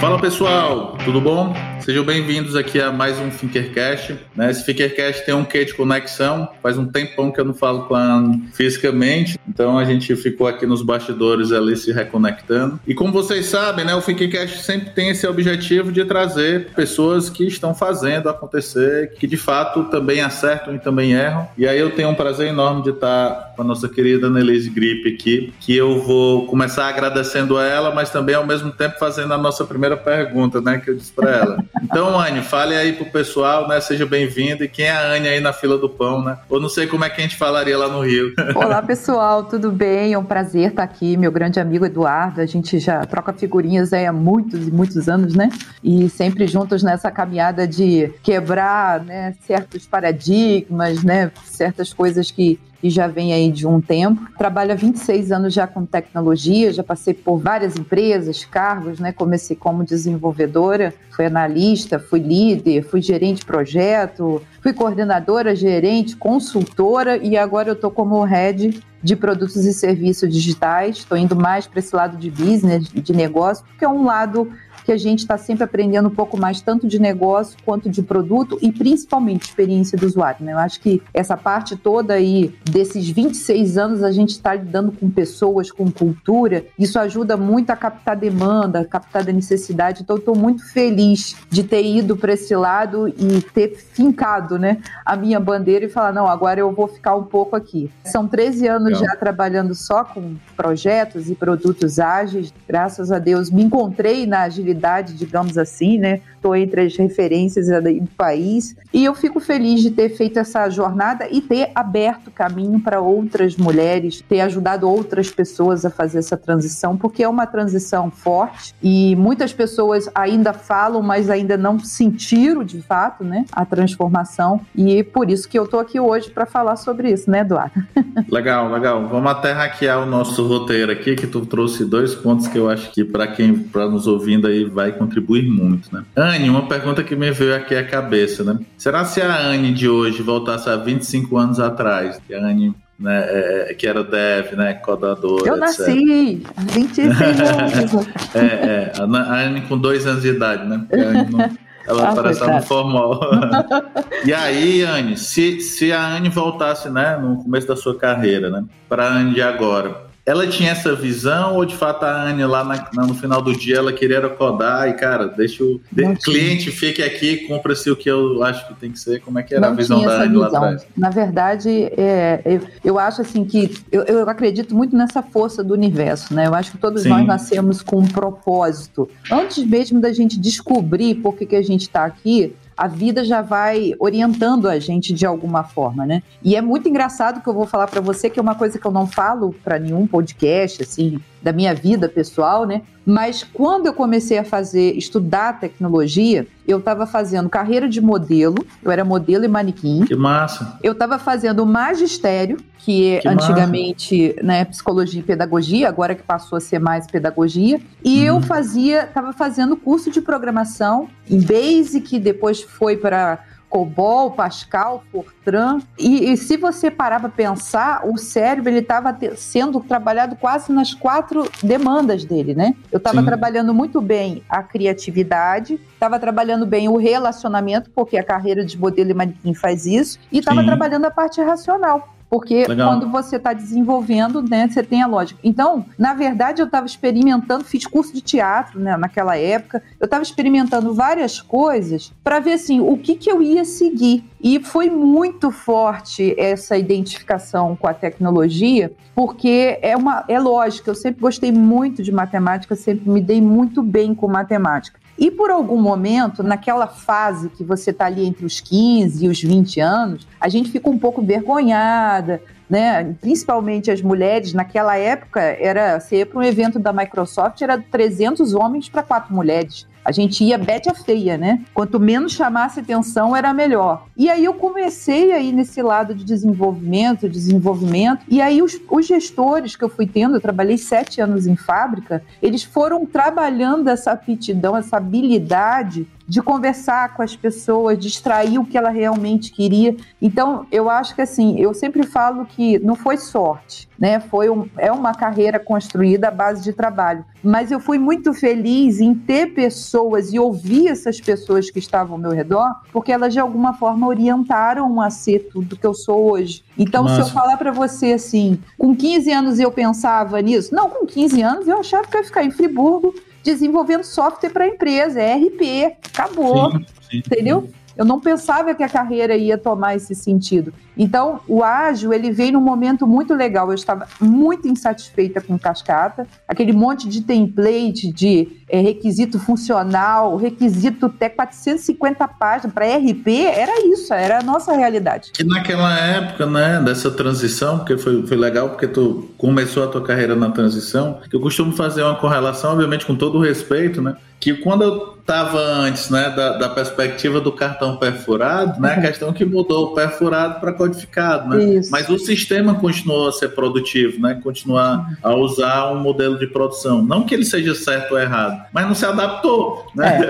Fala pessoal, tudo bom? Sejam bem-vindos aqui a mais um Finkercast. Né? Esse Finkercast tem um quê de conexão. Faz um tempão que eu não falo com a fisicamente, então a gente ficou aqui nos bastidores ali se reconectando. E como vocês sabem, né, o Finkercast sempre tem esse objetivo de trazer pessoas que estão fazendo acontecer, que de fato também acertam e também erram. E aí eu tenho um prazer enorme de estar com a nossa querida Annelise Gripe aqui, que eu vou começar agradecendo a ela, mas também ao mesmo tempo fazendo a nossa primeira pergunta, né, que eu disse para ela. Então, Anne, fale aí pro pessoal, né? Seja bem-vindo. E quem é a Anne aí na fila do pão, né? Ou não sei como é que a gente falaria lá no Rio. Olá, pessoal, tudo bem? É um prazer estar aqui, meu grande amigo Eduardo. A gente já troca figurinhas aí há muitos e muitos anos, né? E sempre juntos nessa caminhada de quebrar, né, certos paradigmas, né? Certas coisas que que já vem aí de um tempo. Trabalho há 26 anos já com tecnologia, já passei por várias empresas, cargos, né? Comecei como desenvolvedora, fui analista, fui líder, fui gerente de projeto, fui coordenadora, gerente, consultora e agora eu estou como head de produtos e serviços digitais. Estou indo mais para esse lado de business, de negócio, porque é um lado que a gente está sempre aprendendo um pouco mais, tanto de negócio quanto de produto e principalmente experiência do usuário. Né? Eu acho que essa parte toda aí, desses 26 anos, a gente está lidando com pessoas, com cultura, isso ajuda muito a captar demanda, a captar a necessidade. Então, estou muito feliz de ter ido para esse lado e ter fincado né, a minha bandeira e falar: não, agora eu vou ficar um pouco aqui. São 13 anos Legal. já trabalhando só com projetos e produtos ágeis. Graças a Deus, me encontrei na agilidade digamos assim, né? Estou entre as referências do país e eu fico feliz de ter feito essa jornada e ter aberto caminho para outras mulheres, ter ajudado outras pessoas a fazer essa transição, porque é uma transição forte e muitas pessoas ainda falam, mas ainda não sentiram de fato, né, a transformação. E por isso que eu estou aqui hoje para falar sobre isso, né, Eduardo? Legal, legal. Vamos até hackear o nosso roteiro aqui, que tu trouxe dois pontos que eu acho que para quem para nos ouvindo aí vai contribuir muito, né? Uma pergunta que me veio aqui à cabeça, né? Será se a Anne de hoje voltasse a 25 anos atrás, que a Anne né, é, é, que era dev, né, codadora, Eu nasci há 26 anos. é, é, a Anne com dois anos de idade, né? Ela ah, parece no formal. e aí, Anne, se, se a Anne voltasse, né, no começo da sua carreira, né, para a Anne de agora, ela tinha essa visão ou de fato a Anne lá na, no final do dia ela queria codar e cara, deixa o de, cliente fique aqui, compra-se o que eu acho que tem que ser. Como é que era Não a visão da Anne lá atrás? Na verdade, é, eu, eu acho assim que eu, eu acredito muito nessa força do universo, né? Eu acho que todos Sim. nós nascemos com um propósito. Antes mesmo da gente descobrir por que, que a gente está aqui, a vida já vai orientando a gente de alguma forma, né? E é muito engraçado que eu vou falar para você que é uma coisa que eu não falo para nenhum podcast assim da minha vida pessoal, né? Mas quando eu comecei a fazer estudar tecnologia, eu estava fazendo carreira de modelo, eu era modelo e manequim. Que massa. Eu estava fazendo magistério, que, que antigamente, massa. né, psicologia e pedagogia, agora que passou a ser mais pedagogia, e eu uhum. fazia, estava fazendo curso de programação em Basic, depois foi para COBOL, Pascal, Fortran. E, e se você parar para pensar, o cérebro ele estava sendo trabalhado quase nas quatro demandas dele, né? Eu estava trabalhando muito bem a criatividade, estava trabalhando bem o relacionamento, porque a carreira de modelo e manequim faz isso, e estava trabalhando a parte racional. Porque Legal. quando você está desenvolvendo, né, você tem a lógica. Então, na verdade, eu estava experimentando, fiz curso de teatro né, naquela época, eu estava experimentando várias coisas para ver assim, o que, que eu ia seguir. E foi muito forte essa identificação com a tecnologia, porque é uma é lógico, eu sempre gostei muito de matemática, sempre me dei muito bem com matemática. E por algum momento, naquela fase que você está ali entre os 15 e os 20 anos, a gente fica um pouco vergonhada, né? Principalmente as mulheres, naquela época, era ia para um evento da Microsoft, era 300 homens para quatro mulheres. A gente ia bete a feia, né? Quanto menos chamasse atenção, era melhor. E aí eu comecei aí nesse lado de desenvolvimento, desenvolvimento, e aí os, os gestores que eu fui tendo, eu trabalhei sete anos em fábrica, eles foram trabalhando essa aptidão, essa habilidade de conversar com as pessoas, de extrair o que ela realmente queria. Então, eu acho que assim, eu sempre falo que não foi sorte, né? Foi um, é uma carreira construída à base de trabalho. Mas eu fui muito feliz em ter pessoas e ouvir essas pessoas que estavam ao meu redor, porque elas de alguma forma orientaram a ser tudo que eu sou hoje. Então, se eu falar para você assim, com 15 anos eu pensava nisso, não, com 15 anos eu achava que eu ia ficar em Friburgo desenvolvendo software para a empresa, é RP, acabou, sim, sim, entendeu? Sim. Eu não pensava que a carreira ia tomar esse sentido. Então, o ágil, ele veio num momento muito legal. Eu estava muito insatisfeita com cascata, aquele monte de template de é, requisito funcional, requisito até 450 páginas para RP, era isso, era a nossa realidade. E naquela época, né, dessa transição, porque foi, foi legal porque tu começou a tua carreira na transição, eu costumo fazer uma correlação, obviamente com todo o respeito, né, que quando eu estava antes, né, da, da, perspectiva do cartão perfurado, né, a questão que mudou o perfurado para codificado, né? Isso. Mas o sistema continuou a ser produtivo, né? Continuar a usar um modelo de produção. Não que ele seja certo ou errado, mas não se adaptou, né?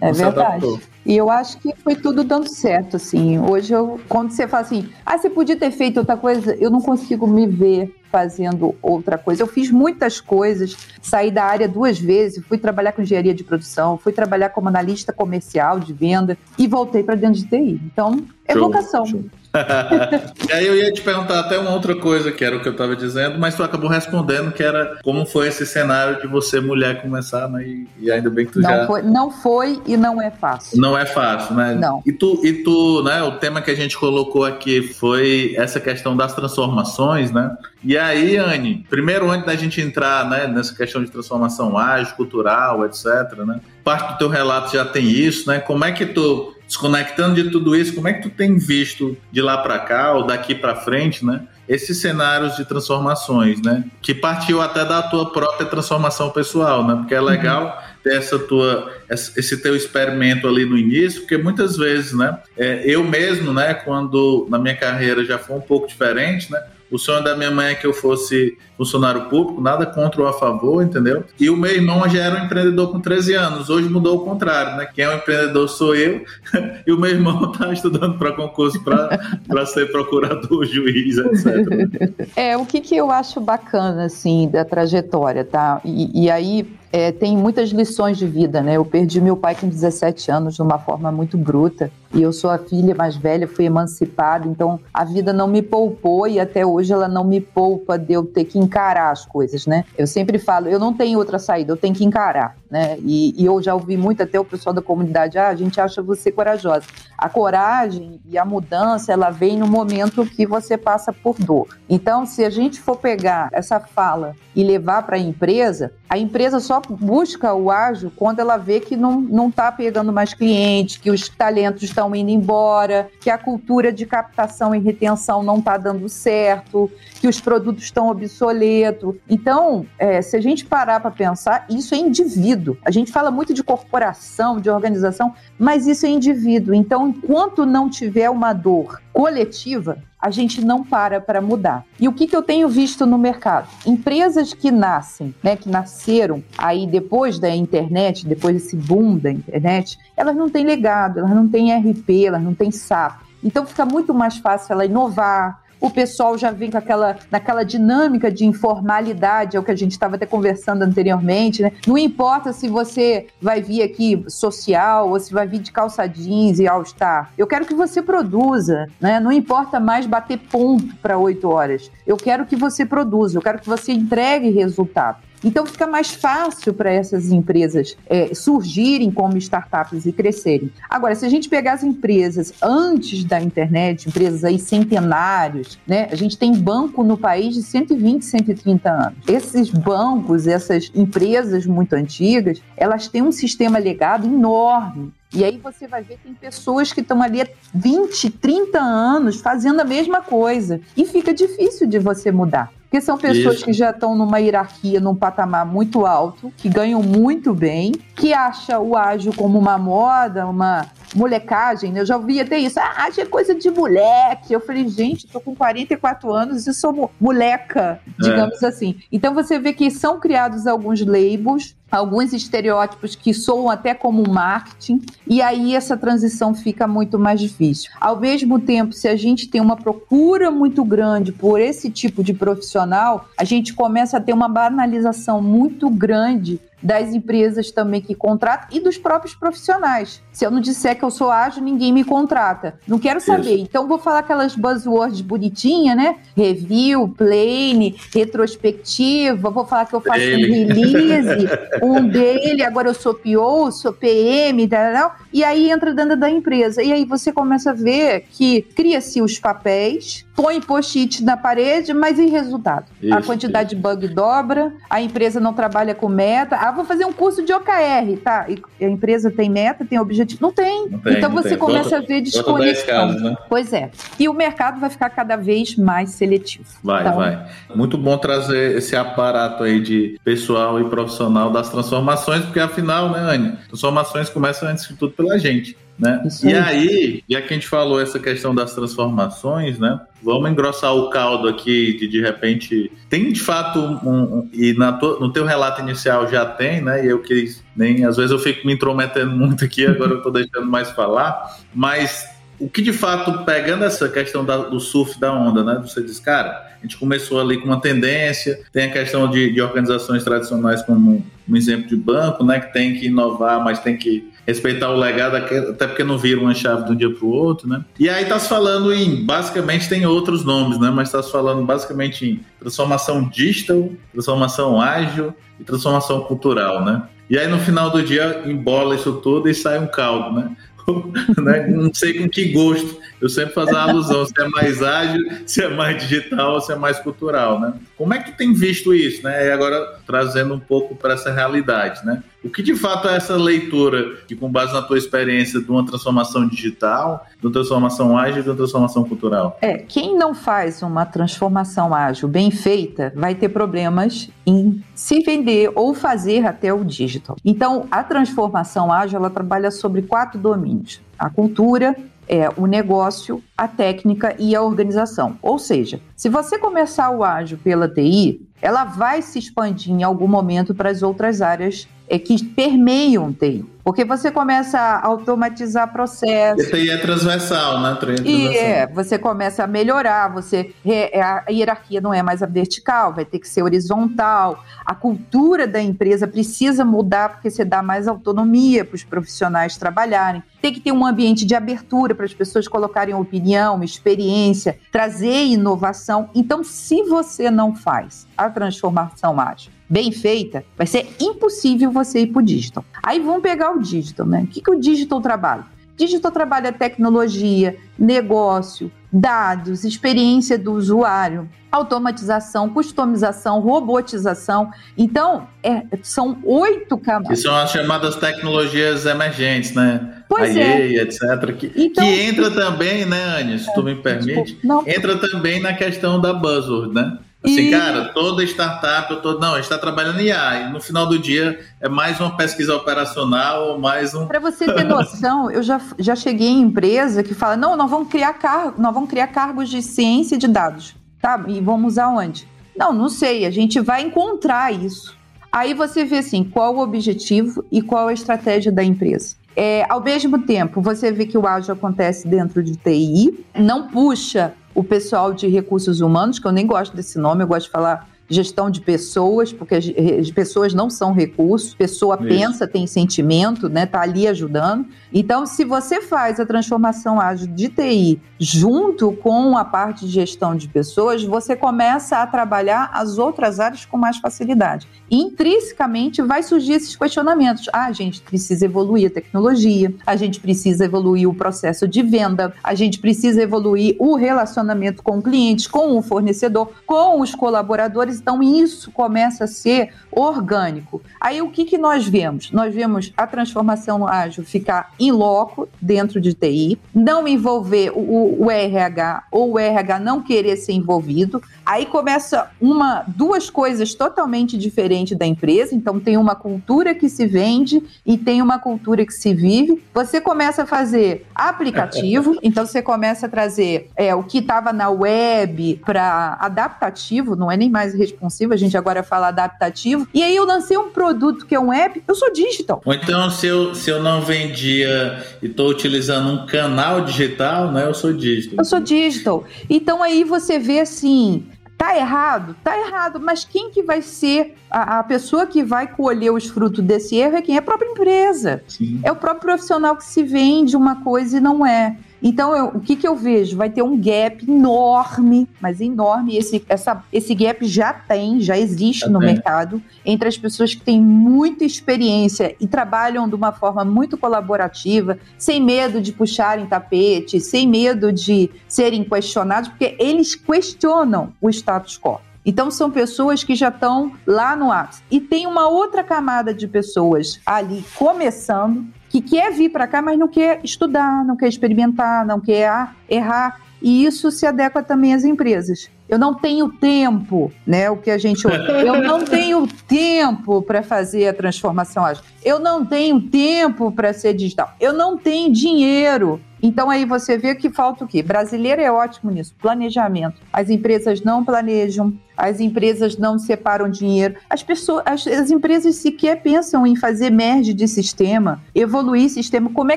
É, é verdade. E eu acho que foi tudo dando certo, assim. Hoje, eu, quando você fala assim, ah, você podia ter feito outra coisa, eu não consigo me ver fazendo outra coisa. Eu fiz muitas coisas, saí da área duas vezes, fui trabalhar com engenharia de produção, fui trabalhar como analista comercial de venda e voltei para dentro de TI. Então, é show, vocação. Show. e aí eu ia te perguntar até uma outra coisa, que era o que eu estava dizendo, mas tu acabou respondendo que era como foi esse cenário de você, mulher, começar, né? E, e ainda bem que tu não já... Foi, não foi e não é fácil. Não é fácil, né? Não. E tu, e tu, né, o tema que a gente colocou aqui foi essa questão das transformações, né? E aí, Anne, primeiro antes da gente entrar né, nessa questão de transformação ágil, cultural, etc., né? Parte do teu relato já tem isso, né? Como é que tu desconectando de tudo isso, como é que tu tem visto de lá para cá ou daqui para frente, né? Esses cenários de transformações, né? Que partiu até da tua própria transformação pessoal, né? Porque é legal uhum. ter essa tua, esse teu experimento ali no início, porque muitas vezes, né? É, eu mesmo, né? Quando na minha carreira já foi um pouco diferente, né? O sonho da minha mãe é que eu fosse funcionário público, nada contra ou a favor, entendeu? E o meu irmão já era um empreendedor com 13 anos. Hoje mudou o contrário, né? Quem é um empreendedor sou eu, e o meu irmão está estudando para concurso para ser procurador, juiz, etc. É, o que, que eu acho bacana, assim, da trajetória, tá? E, e aí, é, tem muitas lições de vida, né? Eu perdi meu pai com 17 anos de uma forma muito bruta e eu sou a filha mais velha, fui emancipada, então a vida não me poupou e até hoje ela não me poupa de eu ter que encarar as coisas, né? Eu sempre falo, eu não tenho outra saída, eu tenho que encarar, né? E, e eu já ouvi muito até o pessoal da comunidade, ah, a gente acha você corajosa. A coragem e a mudança, ela vem no momento que você passa por dor. Então, se a gente for pegar essa fala e levar para a empresa, a empresa só busca o ágil quando ela vê que não está pegando mais clientes, que os talentos estão indo embora, que a cultura de captação e retenção não está dando certo, que os produtos estão obsoletos. Então, é, se a gente parar para pensar, isso é indivíduo. A gente fala muito de corporação, de organização, mas isso é indivíduo. Então, enquanto não tiver uma dor coletiva, a gente não para para mudar. E o que, que eu tenho visto no mercado? Empresas que nascem, né, que nasceram aí depois da internet, depois desse boom da internet, elas não têm legado, elas não têm RP, elas não têm SAP. Então fica muito mais fácil ela inovar, o pessoal já vem com aquela, naquela dinâmica de informalidade, é o que a gente estava até conversando anteriormente, né? Não importa se você vai vir aqui social ou se vai vir de calça jeans e all-star. Eu quero que você produza, né? Não importa mais bater ponto para oito horas. Eu quero que você produza, eu quero que você entregue resultado. Então fica mais fácil para essas empresas é, surgirem como startups e crescerem. Agora, se a gente pegar as empresas antes da internet, empresas aí centenários, né? A gente tem banco no país de 120, 130 anos. Esses bancos, essas empresas muito antigas, elas têm um sistema legado enorme e aí você vai ver que tem pessoas que estão ali há 20, 30 anos fazendo a mesma coisa. E fica difícil de você mudar. Porque são pessoas Isso. que já estão numa hierarquia, num patamar muito alto, que ganham muito bem, que acham o ágil como uma moda, uma molecagem. Né? Eu já ouvi até isso. Ah, ágil é coisa de moleque. Eu falei, gente, tô com 44 anos e sou moleca, é. digamos é. assim. Então você vê que são criados alguns labels alguns estereótipos que soam até como marketing, e aí essa transição fica muito mais difícil. Ao mesmo tempo, se a gente tem uma procura muito grande por esse tipo de profissional, a gente começa a ter uma banalização muito grande das empresas também que contratam e dos próprios profissionais. Se eu não disser que eu sou ágil, ninguém me contrata. Não quero saber. Isso. Então vou falar aquelas buzzwords bonitinha, né? Review, plane, retrospectiva. Vou falar que eu faço um release, um dele. Agora eu sou PO, sou PM, tal, e aí entra dentro da empresa. E aí você começa a ver que cria-se os papéis, põe post-it na parede, mas e resultado? Isso, a quantidade isso. de bug dobra, a empresa não trabalha com meta. Ah, vou fazer um curso de OKR, tá? E a empresa tem meta, tem objetivo? Não tem. Não tem então você tem. começa a ver desconexão. né? Pois é. E o mercado vai ficar cada vez mais seletivo. Vai, então, vai. Muito bom trazer esse aparato aí de pessoal e profissional das transformações, porque afinal, né, Anne? Transformações começam antes de tudo pela gente. Né? E aí, já que a gente falou essa questão das transformações, né? Vamos engrossar o caldo aqui de de repente. Tem de fato um. um e na to, no teu relato inicial já tem, né? E eu que nem. Às vezes eu fico me intrometendo muito aqui, agora eu estou deixando mais falar. Mas o que de fato, pegando essa questão da, do surf da onda, né? Você diz, cara, a gente começou ali com uma tendência, tem a questão de, de organizações tradicionais como um exemplo de banco, né? Que tem que inovar, mas tem que respeitar o legado, até porque não viram uma chave de um dia para o outro, né? E aí tá se falando em, basicamente tem outros nomes, né? Mas está se falando basicamente em transformação digital, transformação ágil e transformação cultural, né? E aí no final do dia embola isso tudo e sai um caldo, né? né? Não sei com que gosto. Eu sempre faço a alusão se é mais ágil, se é mais digital, se é mais cultural, né? Como é que tem visto isso, né? E agora trazendo um pouco para essa realidade, né? O que de fato é essa leitura que, com base na tua experiência de uma transformação digital, de uma transformação ágil de uma transformação cultural? É, quem não faz uma transformação ágil bem feita vai ter problemas em se vender ou fazer até o digital. Então, a transformação ágil ela trabalha sobre quatro domínios: a cultura, é o negócio, a técnica e a organização. Ou seja, se você começar o ágil pela TI, ela vai se expandir em algum momento para as outras áreas é, que permeiam TI. Porque você começa a automatizar processos. E TI é transversal, né? Transversal. E é, você começa a melhorar, você é, a hierarquia não é mais a vertical, vai ter que ser horizontal. A cultura da empresa precisa mudar porque você dá mais autonomia para os profissionais trabalharem. Tem que ter um ambiente de abertura para as pessoas colocarem opinião, experiência, trazer inovação. Então, se você não faz a transformação ágil bem feita, vai ser impossível você ir para o digital. Aí vamos pegar o digital, né? O que, que o digital trabalha? Digital trabalha tecnologia, negócio, dados, experiência do usuário, automatização, customização, robotização. Então, é, são oito camadas. Que são as chamadas tecnologias emergentes, né? Pois a é. etc. Que, então, que entra também, né, Anny, se tu me permite, tipo, não, entra também na questão da buzzword, né? Assim, e... cara, toda startup, eu tô, não, a gente está trabalhando em IA, e no final do dia é mais uma pesquisa operacional, mais um. Para você ter noção, eu já, já cheguei em empresa que fala, não, nós vamos criar cargo, nós vamos criar cargos de ciência de dados, tá? E vamos usar onde? Não, não sei, a gente vai encontrar isso. Aí você vê assim, qual o objetivo e qual a estratégia da empresa. É, ao mesmo tempo, você vê que o ágil acontece dentro de TI, não puxa o pessoal de recursos humanos, que eu nem gosto desse nome, eu gosto de falar gestão de pessoas, porque as pessoas não são recursos, pessoa Isso. pensa, tem sentimento, né? Tá ali ajudando. Então, se você faz a transformação ágil de TI junto com a parte de gestão de pessoas, você começa a trabalhar as outras áreas com mais facilidade. intrinsecamente vai surgir esses questionamentos. Ah, a gente precisa evoluir a tecnologia, a gente precisa evoluir o processo de venda, a gente precisa evoluir o relacionamento com clientes, com o fornecedor, com os colaboradores. Então, isso começa a ser orgânico. Aí, o que, que nós vemos? Nós vemos a transformação ágil ficar em loco dentro de TI, não envolver o, o, RH ou o RH não querer ser envolvido. Aí começa uma, duas coisas totalmente diferentes da empresa. Então tem uma cultura que se vende e tem uma cultura que se vive. Você começa a fazer aplicativo, então você começa a trazer é, o que estava na web para adaptativo, não é nem mais responsivo, a gente agora fala adaptativo. E aí eu lancei um produto que é um app, eu sou digital. Ou então, se eu, se eu não vendia e estou utilizando um canal digital, né? Eu sou digital. Eu sou digital. Então aí você vê assim, Tá errado? Tá errado, mas quem que vai ser a, a, pessoa que vai colher os frutos desse erro é quem? É a própria empresa. Sim. É o próprio profissional que se vende uma coisa e não é. Então, eu, o que, que eu vejo? Vai ter um gap enorme, mas enorme. Esse, essa, esse gap já tem, já existe no mercado, entre as pessoas que têm muita experiência e trabalham de uma forma muito colaborativa, sem medo de puxarem tapete, sem medo de serem questionados, porque eles questionam o status quo. Então, são pessoas que já estão lá no ápice. E tem uma outra camada de pessoas ali começando, que quer vir para cá, mas não quer estudar, não quer experimentar, não quer errar. E isso se adequa também às empresas. Eu não tenho tempo, né? O que a gente eu não tenho tempo para fazer a transformação ágil. Eu não tenho tempo para ser digital. Eu não tenho dinheiro. Então aí você vê que falta o quê? Brasileiro é ótimo nisso, planejamento. As empresas não planejam, as empresas não separam dinheiro. As pessoas, as, as empresas sequer pensam em fazer merge de sistema, evoluir sistema. Como é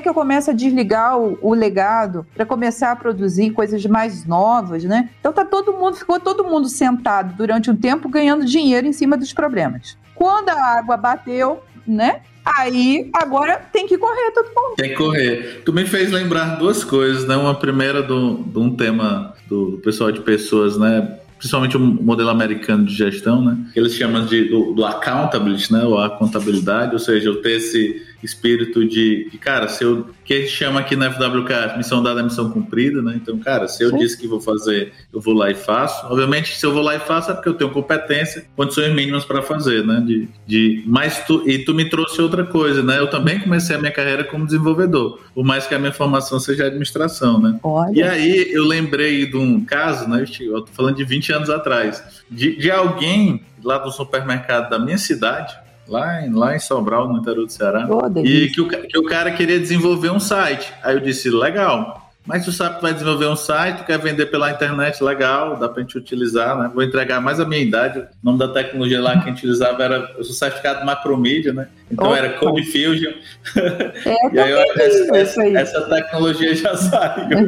que eu começo a desligar o, o legado para começar a produzir coisas mais novas, né? Então tá todo mundo ficou todo mundo sentado durante um tempo ganhando dinheiro em cima dos problemas. Quando a água bateu, né? Aí agora tem que correr todo mundo. Tem que correr. Tu me fez lembrar duas coisas, né? Uma primeira de um tema do pessoal de pessoas, né? Principalmente o modelo americano de gestão, né? Eles chamam de do, do accountability, né? Ou a contabilidade, ou seja, eu ter esse espírito de, de, cara, se eu que a gente chama aqui na FWK missão dada é missão cumprida, né? Então, cara, se eu Sim. disse que vou fazer, eu vou lá e faço. Obviamente, se eu vou lá e faço é porque eu tenho competência, condições mínimas para fazer, né? De, de, mas tu, e tu me trouxe outra coisa, né? Eu também comecei a minha carreira como desenvolvedor, por mais que a minha formação seja administração, né? Olha. E aí eu lembrei de um caso, né? Eu tô falando de 20 anos atrás, de, de alguém lá do supermercado da minha cidade lá em, lá em Sobral, no interior do Ceará. Oh, e que o, que o cara queria desenvolver um site. Aí eu disse, legal. Mas tu sabe que vai desenvolver um site, tu quer vender pela internet, legal, dá pra gente utilizar, né? Vou entregar mais a minha idade. O nome da tecnologia lá que a gente utilizava era o certificado Macromedia, né? Então Opa. era Code Fusion. É, e aí, eu, essa, essa, essa, tecnologia já saiu.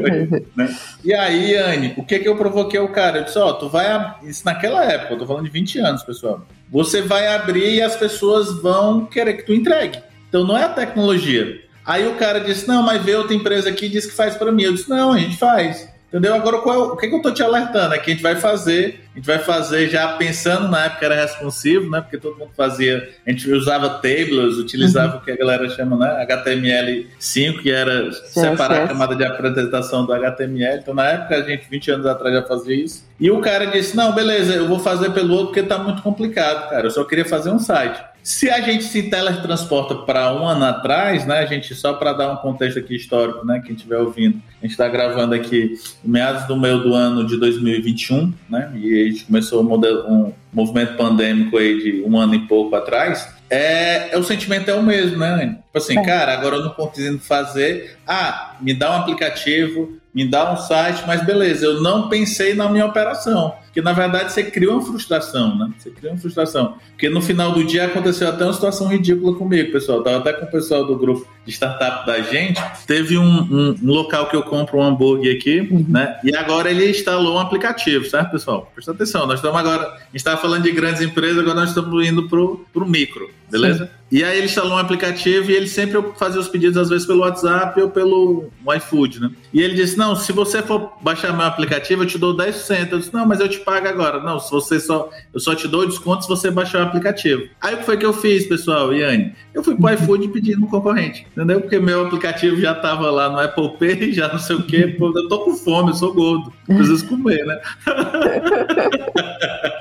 né? E aí, Anne, o que que eu provoquei o cara? Eu disse, ó, oh, tu vai. Isso naquela época, eu tô falando de 20 anos, pessoal. Você vai abrir e as pessoas vão querer que tu entregue. Então não é a tecnologia. Aí o cara disse: Não, mas veio outra empresa aqui e disse que faz para mim. Eu disse: Não, a gente faz. Entendeu? Agora, qual, é o que, que eu tô te alertando? É que a gente vai fazer, a gente vai fazer já pensando na época era responsivo, né? Porque todo mundo fazia, a gente usava tables, utilizava uhum. o que a galera chama, né? HTML5, que era separar a camada de apresentação do HTML. Então, na época, a gente, 20 anos atrás, já fazia isso. E o cara disse: Não, beleza, eu vou fazer pelo outro porque tá muito complicado, cara. Eu só queria fazer um site. Se a gente se teletransporta para um ano atrás, né, a gente só para dar um contexto aqui histórico, né, quem estiver ouvindo, a gente está gravando aqui meados do meio do ano de 2021, né, e a gente começou um, modelo, um movimento pandêmico aí de um ano e pouco atrás. É, é o sentimento é o mesmo, né? Tipo assim, é. cara, agora eu não consigo fazer. Ah, me dá um aplicativo, me dá um site, mas beleza, eu não pensei na minha operação que na verdade você cria uma frustração, né? Você cria uma frustração. Porque no final do dia aconteceu até uma situação ridícula comigo, pessoal. Eu tava até com o pessoal do grupo de startup da gente. Teve um, um, um local que eu compro um hambúrguer aqui, uhum. né? E agora ele instalou um aplicativo, certo, pessoal? Presta atenção, nós estamos agora. A gente estava falando de grandes empresas, agora nós estamos indo pro, pro micro, beleza? Sim. E aí ele instalou um aplicativo e ele sempre fazia os pedidos, às vezes, pelo WhatsApp ou pelo iFood, né? E ele disse: Não, se você for baixar meu aplicativo, eu te dou 10%. Eu disse: Não, mas eu te pago agora. Não, se você só. Eu só te dou desconto se você baixar o aplicativo. Aí o que foi que eu fiz, pessoal, Iane? Eu fui pro iFood e pedi no concorrente, entendeu? Porque meu aplicativo já tava lá no Apple Pay, já não sei o quê. Eu tô com fome, eu sou gordo. Preciso comer, né?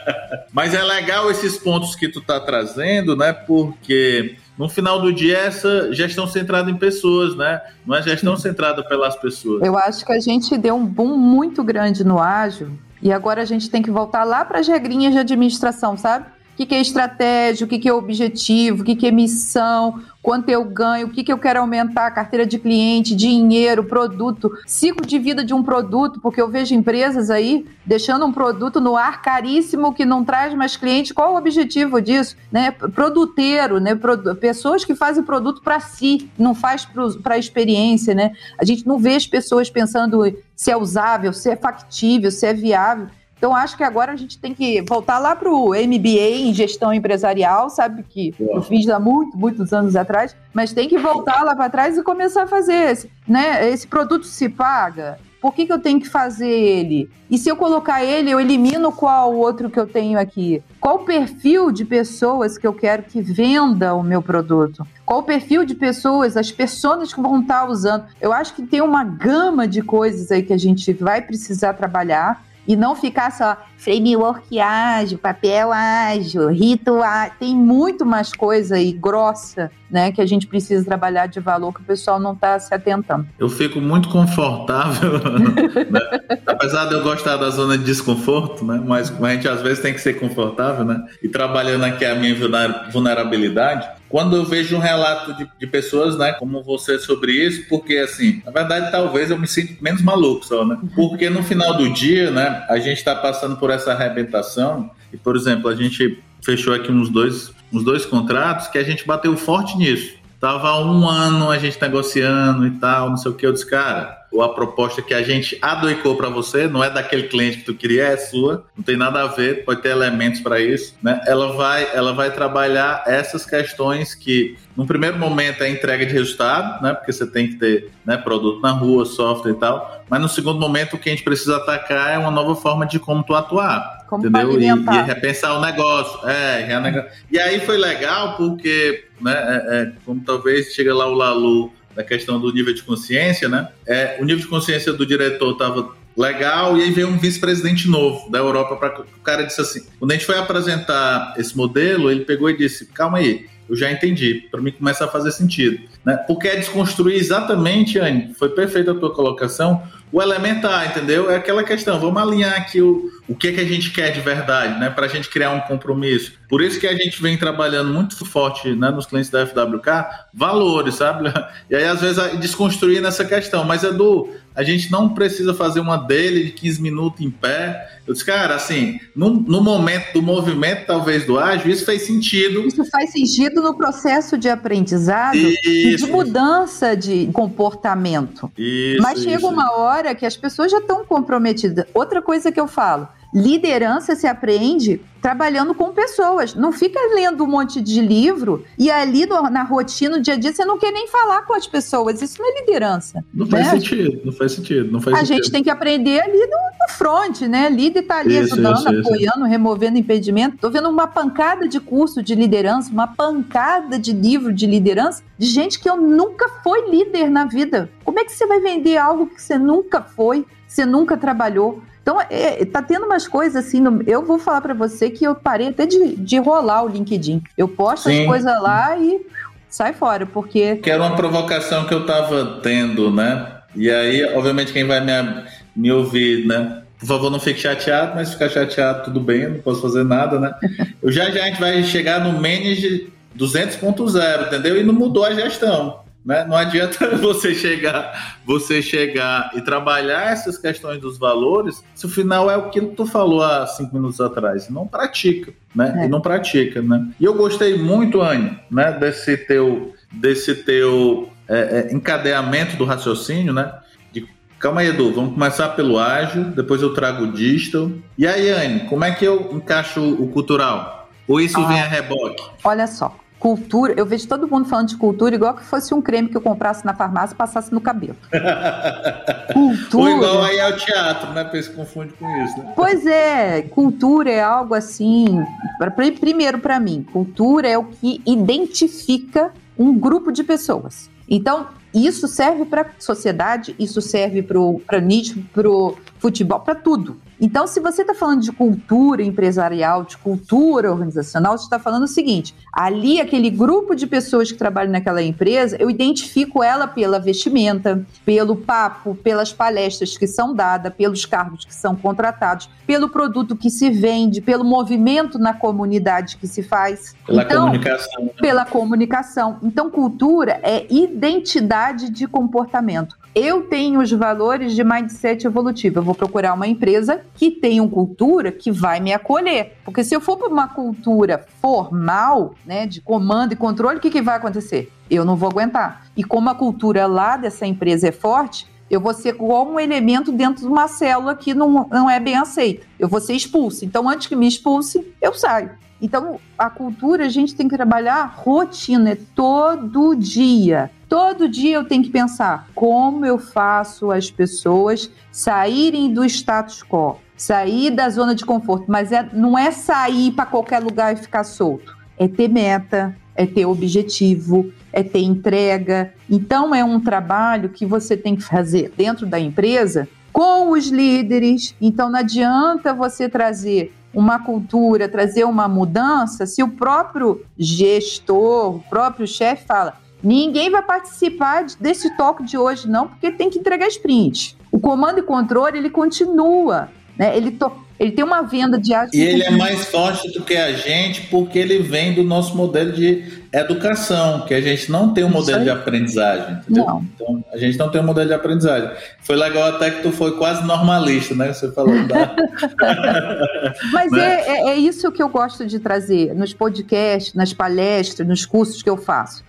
mas é legal esses pontos que tu tá trazendo, né? Porque no final do dia, é essa gestão centrada em pessoas, né? Não é gestão centrada pelas pessoas. Eu acho que a gente deu um boom muito grande no ágil E agora a gente tem que voltar lá para as regrinhas de administração, sabe? O que, que é estratégia, o que, que é objetivo, o que, que é missão, quanto eu ganho, o que, que eu quero aumentar, carteira de cliente, dinheiro, produto, ciclo de vida de um produto, porque eu vejo empresas aí deixando um produto no ar caríssimo que não traz mais cliente. Qual o objetivo disso? Né? Produteiro, né? pessoas que fazem produto para si, não faz para a experiência. Né? A gente não vê as pessoas pensando se é usável, se é factível, se é viável. Então, acho que agora a gente tem que voltar lá para o MBA em gestão empresarial, sabe? Que eu fiz há muito, muitos anos atrás, mas tem que voltar lá para trás e começar a fazer. Esse, né? esse produto se paga. Por que, que eu tenho que fazer ele? E se eu colocar ele, eu elimino qual outro que eu tenho aqui? Qual o perfil de pessoas que eu quero que venda o meu produto? Qual o perfil de pessoas, as pessoas que vão estar usando? Eu acho que tem uma gama de coisas aí que a gente vai precisar trabalhar e não ficar só framework ágil, papel ágil, ritual. Tem muito mais coisa aí grossa, né, que a gente precisa trabalhar de valor que o pessoal não está se atentando. Eu fico muito confortável, né? apesar de eu gostar da zona de desconforto, né, mas a gente às vezes tem que ser confortável, né, e trabalhando aqui a minha vulnerabilidade, quando eu vejo um relato de, de, pessoas, né, como você sobre isso, porque assim, na verdade, talvez eu me sinta menos maluco só, né? Porque no final do dia, né, a gente está passando por essa arrebentação e, por exemplo, a gente fechou aqui uns dois, uns dois contratos que a gente bateu forte nisso. Tava um ano a gente negociando e tal, não sei o que. Eu disse, cara, a proposta que a gente adoicou para você não é daquele cliente que tu queria, é sua, não tem nada a ver, pode ter elementos para isso, né? Ela vai, ela vai trabalhar essas questões que, no primeiro momento, é entrega de resultado, né? Porque você tem que ter né, produto na rua, software e tal, mas no segundo momento o que a gente precisa atacar é uma nova forma de como tu atuar. Como entendeu? E, e, repensar o negócio. É, e aí foi legal porque, né, é, é, como talvez chega lá o Lalu da questão do nível de consciência, né? É, o nível de consciência do diretor estava legal, e aí veio um vice-presidente novo da Europa para o cara disse assim, quando a gente foi apresentar esse modelo, ele pegou e disse, calma aí, eu já entendi, para mim começa a fazer sentido, né? Porque é desconstruir exatamente, Anne, foi perfeita a tua colocação, o elementar, entendeu? É aquela questão, vamos alinhar aqui o, o que, é que a gente quer de verdade, né? Para a gente criar um compromisso. Por isso que a gente vem trabalhando muito forte né, nos clientes da FWK, valores, sabe? E aí, às vezes, desconstruir nessa questão. Mas, Edu, a gente não precisa fazer uma dele de 15 minutos em pé. Eu disse, cara, assim, no, no momento do movimento, talvez, do ágil, isso fez sentido. Isso faz sentido no processo de aprendizado isso. e de mudança de comportamento. Isso, Mas chega isso. uma hora que as pessoas já estão comprometidas. Outra coisa que eu falo, Liderança se aprende trabalhando com pessoas. Não fica lendo um monte de livro e ali no, na rotina, no dia a dia, você não quer nem falar com as pessoas. Isso não é liderança. Não faz né? sentido, não faz sentido. Não faz a sentido. gente tem que aprender ali no, no front, né? Líder está ali isso, ajudando, isso, apoiando, isso. removendo impedimento. Estou vendo uma pancada de curso de liderança, uma pancada de livro de liderança de gente que eu nunca foi líder na vida. Como é que você vai vender algo que você nunca foi, que você nunca trabalhou? Então, é, tá tendo umas coisas assim. No, eu vou falar para você que eu parei até de, de rolar o LinkedIn. Eu posto Sim. as coisas lá e sai fora, porque. Que era uma provocação que eu tava tendo, né? E aí, obviamente, quem vai me, me ouvir, né? Por favor, não fique chateado, mas ficar chateado, tudo bem, não posso fazer nada, né? Eu já já a gente vai chegar no Manage 200.0, entendeu? E não mudou a gestão. Né? Não adianta você chegar, você chegar e trabalhar essas questões dos valores se o final é o que tu falou há cinco minutos atrás. Não pratica, né? É. E não pratica, né? E eu gostei muito, Anne, né? Desse teu, desse teu é, é, encadeamento do raciocínio, né? Calma aí, Edu, vamos começar pelo ágil, depois eu trago o digital. E aí, Anne, como é que eu encaixo o cultural? Ou isso ah, vem a reboque? Olha só, Cultura, eu vejo todo mundo falando de cultura igual que fosse um creme que eu comprasse na farmácia e passasse no cabelo. cultura. Ou igual aí ao teatro, né? Porque se confunde com isso, né? Pois é, cultura é algo assim. Pra, primeiro, para mim, cultura é o que identifica um grupo de pessoas. Então, isso serve para sociedade, isso serve para nicho, para futebol, para tudo. Então, se você está falando de cultura empresarial, de cultura organizacional, você está falando o seguinte: ali, aquele grupo de pessoas que trabalham naquela empresa, eu identifico ela pela vestimenta, pelo papo, pelas palestras que são dadas, pelos cargos que são contratados, pelo produto que se vende, pelo movimento na comunidade que se faz. Pela então, comunicação. Né? Pela comunicação. Então, cultura é identidade de comportamento. Eu tenho os valores de mindset evolutivo. Eu vou procurar uma empresa que tenha uma cultura que vai me acolher. Porque se eu for para uma cultura formal, né, de comando e controle, o que, que vai acontecer? Eu não vou aguentar. E como a cultura lá dessa empresa é forte, eu vou ser como um elemento dentro de uma célula que não, não é bem aceita. Eu vou ser expulso. Então, antes que me expulse, eu saio. Então, a cultura a gente tem que trabalhar rotina, é todo dia. Todo dia eu tenho que pensar como eu faço as pessoas saírem do status quo, sair da zona de conforto, mas é, não é sair para qualquer lugar e ficar solto. É ter meta, é ter objetivo, é ter entrega. Então é um trabalho que você tem que fazer dentro da empresa com os líderes. Então não adianta você trazer uma cultura, trazer uma mudança se o próprio gestor, o próprio chefe fala: Ninguém vai participar desse toque de hoje, não, porque tem que entregar sprint. O comando e controle, ele continua. Né? Ele, to... ele tem uma venda de E ele é mais forte do que a gente, porque ele vem do nosso modelo de educação, que a gente não tem um modelo de aprendizagem. Entendeu? Não. Então, a gente não tem um modelo de aprendizagem. Foi legal até que tu foi quase normalista, né? Você falou da... Mas né? é, é, é isso que eu gosto de trazer nos podcasts, nas palestras, nos cursos que eu faço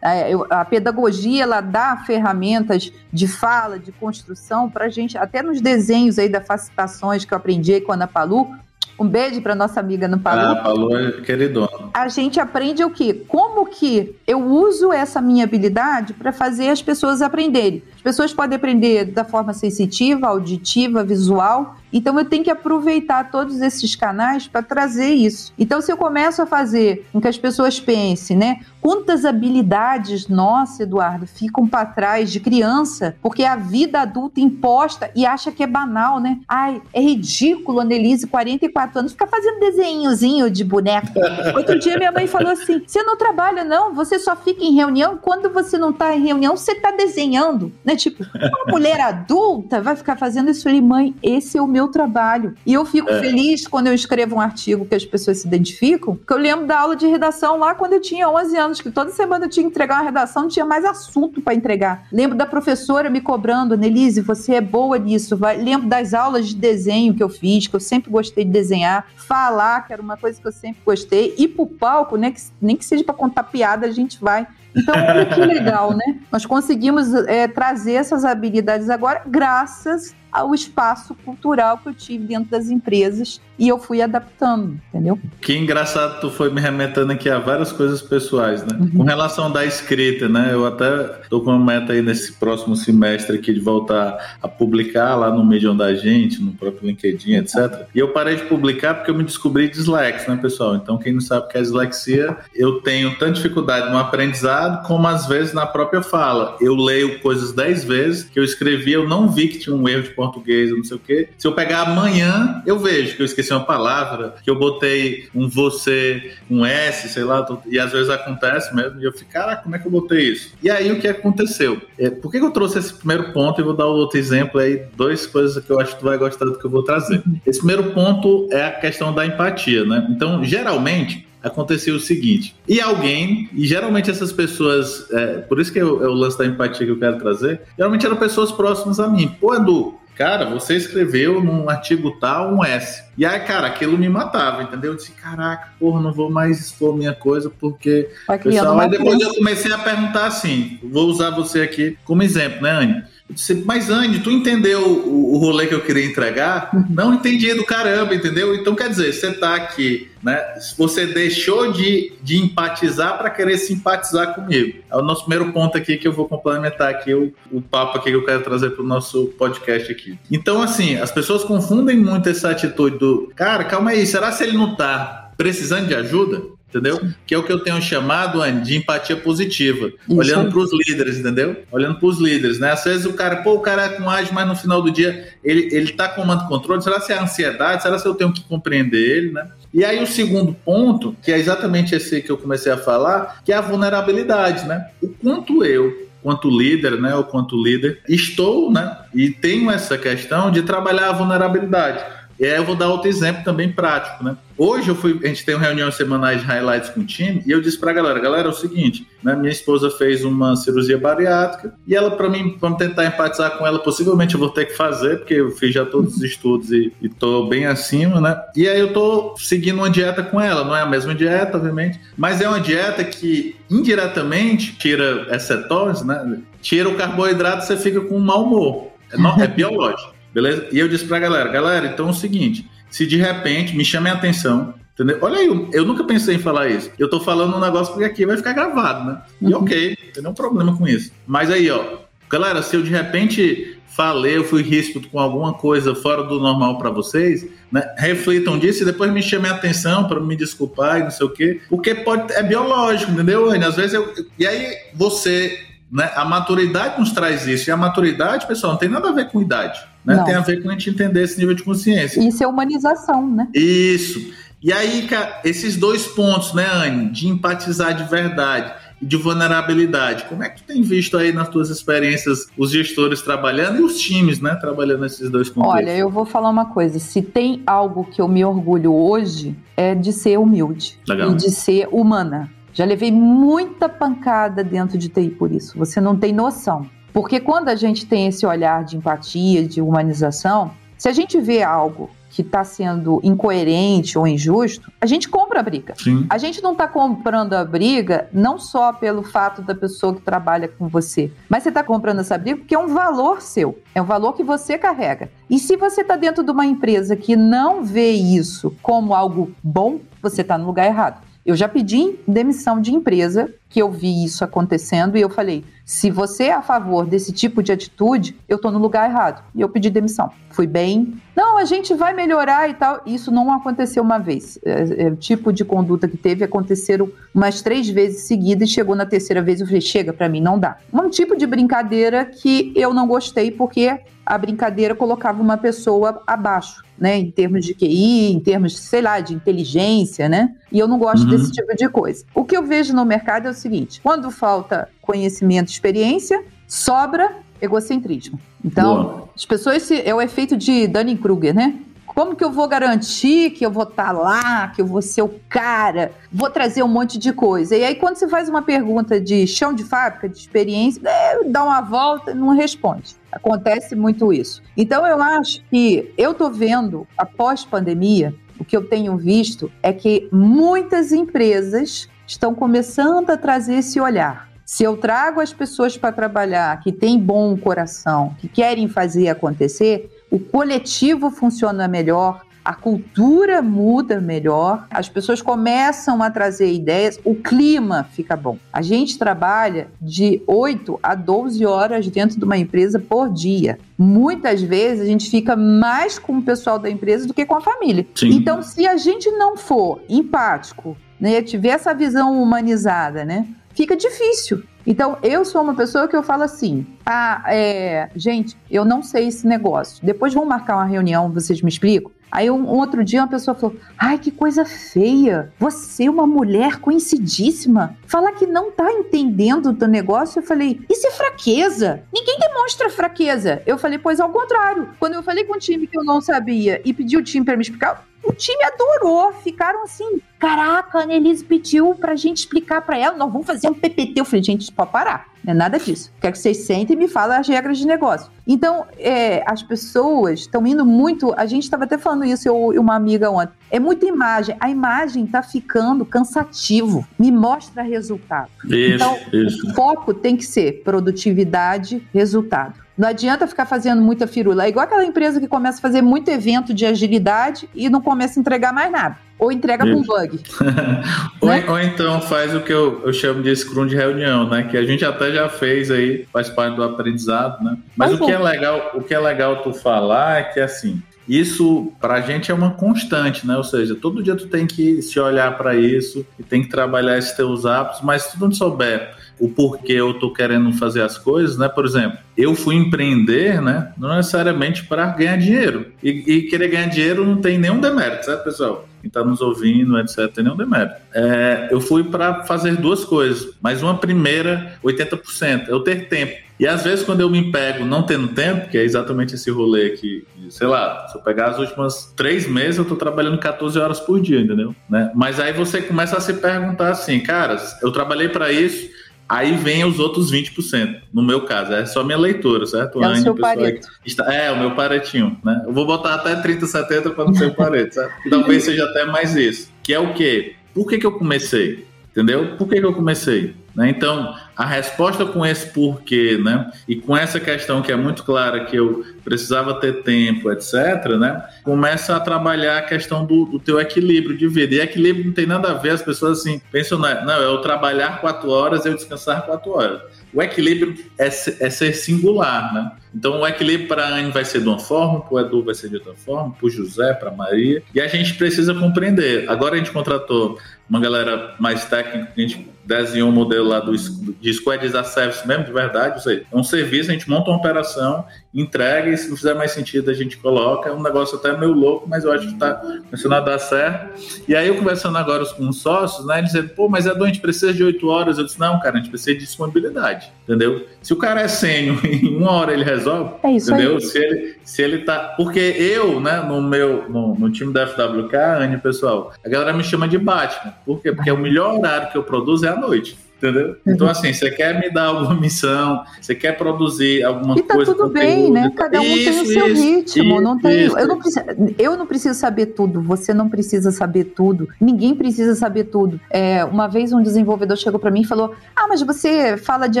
a pedagogia ela dá ferramentas de fala, de construção para a gente, até nos desenhos aí das facilitações que eu aprendi com a Ana Palu, um beijo para nossa amiga no Palu. Ah, Palu é queridona. A gente aprende o quê? Como que eu uso essa minha habilidade para fazer as pessoas aprenderem. As pessoas podem aprender da forma sensitiva, auditiva, visual, então eu tenho que aproveitar todos esses canais para trazer isso. Então se eu começo a fazer com que as pessoas pensem, né? Quantas habilidades nossa, Eduardo, ficam para trás de criança, porque a vida adulta imposta e acha que é banal, né? Ai, é ridículo, Annelise, 44 anos, ficar fazendo desenhozinho de boneco. Outro dia minha mãe falou assim: você não trabalha, não, você só fica em reunião. Quando você não está em reunião, você está desenhando, né? Tipo, uma mulher adulta vai ficar fazendo isso. Eu falei, mãe, esse é o meu trabalho. E eu fico é. feliz quando eu escrevo um artigo que as pessoas se identificam, porque eu lembro da aula de redação lá quando eu tinha 11 anos, que toda semana eu tinha que entregar uma redação, não tinha mais assunto para entregar. Lembro da professora me cobrando, Nelise, você é boa nisso. Vai. Lembro das aulas de desenho que eu fiz, que eu sempre gostei de desenhar, falar, que era uma coisa que eu sempre gostei, ir pro palco, né, que, nem que seja para contar piada, a gente vai. Então, olha que legal, né? Nós conseguimos é, trazer essas habilidades agora graças ao espaço cultural que eu tive dentro das empresas e eu fui adaptando, entendeu? Que engraçado, tu foi me remetendo aqui a várias coisas pessoais, né? Uhum. Com relação da escrita, né? Eu até tô com uma meta aí nesse próximo semestre aqui de voltar a publicar lá no Medium da gente, no próprio LinkedIn, etc. E eu parei de publicar porque eu me descobri dislexo, né, pessoal? Então, quem não sabe o que é dislexia, eu tenho tanta dificuldade no aprendizado como às vezes na própria fala. Eu leio coisas dez vezes que eu escrevi, eu não vi que tinha um erro de português, não sei o quê. Se eu pegar amanhã, eu vejo que eu esqueci uma palavra, que eu botei um você, um S, sei lá, e às vezes acontece mesmo, e eu fico, caraca, como é que eu botei isso? E aí o que aconteceu? É, por que eu trouxe esse primeiro ponto e vou dar outro exemplo aí, duas coisas que eu acho que tu vai gostar do que eu vou trazer. Esse primeiro ponto é a questão da empatia, né? Então, geralmente, aconteceu o seguinte: e alguém, e geralmente essas pessoas, é, por isso que é o, é o, lance da empatia que eu quero trazer, geralmente eram pessoas próximas a mim. Pô, Edu, cara, você escreveu num artigo tal um S. E aí, cara, aquilo me matava, entendeu? Eu disse, caraca, porra, não vou mais expor minha coisa porque. Pessoal, aí depois eu comecei a perguntar assim: vou usar você aqui como exemplo, né, Anne? Disse, mas Andy, tu entendeu o, o rolê que eu queria entregar? Uhum. Não entendi do caramba, entendeu? Então quer dizer, você tá aqui, né? Você deixou de, de empatizar para querer simpatizar comigo. É o nosso primeiro ponto aqui que eu vou complementar aqui o, o papo aqui que eu quero trazer para o nosso podcast aqui. Então, assim, as pessoas confundem muito essa atitude do cara, calma aí, será se ele não tá precisando de ajuda? Entendeu? Que é o que eu tenho chamado, de empatia positiva. Isso olhando para os líderes, entendeu? Olhando para os líderes, né? Às vezes o cara, pô, o cara é com ágil, mas no final do dia ele, ele tá com comando controle. Será se é ansiedade? Será se eu tenho que compreender ele, né? E aí o segundo ponto, que é exatamente esse que eu comecei a falar, que é a vulnerabilidade, né? O quanto eu quanto líder, né, ou quanto líder, estou, né, e tenho essa questão de trabalhar a vulnerabilidade. E aí eu vou dar outro exemplo também prático, né? Hoje eu fui, a gente tem uma reunião semanais de highlights com o time e eu disse pra galera, galera, é o seguinte, né? Minha esposa fez uma cirurgia bariátrica e ela, para mim, vamos tentar empatizar com ela, possivelmente eu vou ter que fazer, porque eu fiz já todos os estudos e, e tô bem acima, né? E aí eu tô seguindo uma dieta com ela, não é a mesma dieta, obviamente, mas é uma dieta que indiretamente tira a cetose, né? Tira o carboidrato, você fica com um mau humor. É, é biológico. Beleza? E eu disse pra galera, galera, então é o seguinte, se de repente me chamem a atenção, entendeu? Olha aí, eu, nunca pensei em falar isso. Eu tô falando um negócio porque aqui vai ficar gravado, né? E uhum. ok, não tem nenhum problema com isso. Mas aí, ó, galera, se eu de repente falei, eu fui ríspido com alguma coisa fora do normal para vocês, né? Reflitam disso e depois me chamem a atenção para me desculpar e não sei o quê, porque pode é biológico, entendeu? Às vezes eu e aí você, né? A maturidade nos traz isso e a maturidade, pessoal, não tem nada a ver com idade. Né? Tem a ver com a gente entender esse nível de consciência. Isso é humanização, né? Isso. E aí, cara, esses dois pontos, né, Anne, de empatizar de verdade e de vulnerabilidade, como é que tu tem visto aí nas tuas experiências os gestores trabalhando e os times, né, trabalhando nesses dois contextos? Olha, eu vou falar uma coisa, se tem algo que eu me orgulho hoje é de ser humilde Legal. e de ser humana. Já levei muita pancada dentro de TI por isso, você não tem noção. Porque quando a gente tem esse olhar de empatia, de humanização, se a gente vê algo que está sendo incoerente ou injusto, a gente compra a briga. Sim. A gente não está comprando a briga não só pelo fato da pessoa que trabalha com você, mas você está comprando essa briga porque é um valor seu, é um valor que você carrega. E se você está dentro de uma empresa que não vê isso como algo bom, você está no lugar errado. Eu já pedi demissão de empresa que eu vi isso acontecendo e eu falei: se você é a favor desse tipo de atitude, eu estou no lugar errado. E eu pedi demissão. Fui bem. Não, a gente vai melhorar e tal. Isso não aconteceu uma vez. É, é, o tipo de conduta que teve aconteceram umas três vezes seguidas e chegou na terceira vez eu falei: chega, para mim não dá. Um tipo de brincadeira que eu não gostei porque a brincadeira colocava uma pessoa abaixo, né, em termos de QI, em termos, sei lá, de inteligência, né? E eu não gosto uhum. desse tipo de coisa. O que eu vejo no mercado é o seguinte: quando falta conhecimento, experiência, sobra egocentrismo. Então, Boa. as pessoas é o efeito de Dunning-Kruger, né? Como que eu vou garantir que eu vou estar tá lá, que eu vou ser o cara? Vou trazer um monte de coisa. E aí, quando você faz uma pergunta de chão de fábrica, de experiência, é, dá uma volta e não responde. Acontece muito isso. Então, eu acho que eu estou vendo, após pandemia, o que eu tenho visto é que muitas empresas estão começando a trazer esse olhar. Se eu trago as pessoas para trabalhar que têm bom coração, que querem fazer acontecer, o coletivo funciona melhor, a cultura muda melhor, as pessoas começam a trazer ideias, o clima fica bom. A gente trabalha de 8 a 12 horas dentro de uma empresa por dia. Muitas vezes a gente fica mais com o pessoal da empresa do que com a família. Sim. Então, se a gente não for empático, né, tiver essa visão humanizada, né, fica difícil. Então, eu sou uma pessoa que eu falo assim: ah, é, gente, eu não sei esse negócio. Depois vamos marcar uma reunião, vocês me explicam? Aí um, um, outro dia uma pessoa falou: Ai, que coisa feia! Você, uma mulher conhecidíssima, fala que não tá entendendo do negócio. Eu falei: Isso é fraqueza! Ninguém demonstra fraqueza. Eu falei: Pois ao contrário. Quando eu falei com o time que eu não sabia e pedi o time para me explicar, o time adorou, ficaram assim, caraca, a Annelise pediu pra gente explicar pra ela, nós vamos fazer um PPT. Eu falei, gente, pode parar, não é nada disso. Quero que vocês sentem e me falem as regras de negócio. Então, é, as pessoas estão indo muito, a gente estava até falando isso, eu e uma amiga ontem, é muita imagem, a imagem tá ficando cansativo, me mostra resultado. Isso, então, isso. o foco tem que ser produtividade, resultado. Não adianta ficar fazendo muita firula. É igual aquela empresa que começa a fazer muito evento de agilidade e não começa a entregar mais nada. Ou entrega com bug. ou, né? ou, então faz o que eu, eu chamo de scrum de reunião, né? Que a gente até já fez aí, faz parte do aprendizado, né? Mas, o que é legal, o que é legal tu falar é que assim, isso para a gente é uma constante, né? Ou seja, todo dia tu tem que se olhar para isso e tem que trabalhar esses teus hábitos, mas se tu não souber o porquê eu tô querendo fazer as coisas, né? Por exemplo, eu fui empreender, né? Não necessariamente para ganhar dinheiro. E, e, querer ganhar dinheiro não tem nenhum demérito, certo, pessoal? Quem está nos ouvindo, etc., tem nenhum demérito. É, eu fui para fazer duas coisas, mas uma primeira, 80%, eu ter tempo. E às vezes, quando eu me pego não tendo tempo, que é exatamente esse rolê aqui, sei lá, se eu pegar as últimas três meses, eu tô trabalhando 14 horas por dia, entendeu? Né? Mas aí você começa a se perguntar assim, cara, eu trabalhei para isso, Aí vem os outros 20%. No meu caso, é só minha leitura, certo? É o seu pareto. Está, é, o meu paretinho, né? Eu vou botar até 30, 70 para não ser o pareto, certo? Talvez seja até mais isso. Que é o quê? Por que, que eu comecei? Entendeu? Por que, que eu comecei? Né? Então, a resposta com esse porquê, né? E com essa questão que é muito clara que eu precisava ter tempo, etc., né? Começa a trabalhar a questão do, do teu equilíbrio de vida. E equilíbrio não tem nada a ver, as pessoas assim pensam, não, é eu trabalhar quatro horas, eu descansar quatro horas. O equilíbrio é, é ser singular, né? Então o equilíbrio para a Anne vai ser de uma forma, para o Edu vai ser de outra forma, para o José, para a Maria. E a gente precisa compreender. Agora a gente contratou uma galera mais técnica, a gente desenhou um modelo lá do, de Squad as Service mesmo, de verdade, é um serviço, a gente monta uma operação, entrega e se não fizer mais sentido a gente coloca, é um negócio até meio louco, mas eu acho que está começando a dar certo. E aí eu conversando agora com os sócios, né, eles dizendo, pô, mas Edu, a gente precisa de oito horas, eu disse, não, cara, a gente precisa de disponibilidade, entendeu? Se o cara é sênior, em uma hora ele resolve, é isso entendeu? Aí. Se ele, se ele tá, porque eu, né, no meu, no, no time da FWK, Anne, pessoal, a galera me chama de Batman, por quê? Porque o melhor horário que eu produzo é à noite. Entendeu? Uhum. Então, assim, você quer me dar alguma missão, você quer produzir alguma e tá coisa. tudo bem, né? Cada um isso, tem o seu isso, ritmo. Isso, não tem, eu, não preciso, eu não preciso saber tudo, você não precisa saber tudo, ninguém precisa saber tudo. É, uma vez um desenvolvedor chegou para mim e falou: Ah, mas você fala de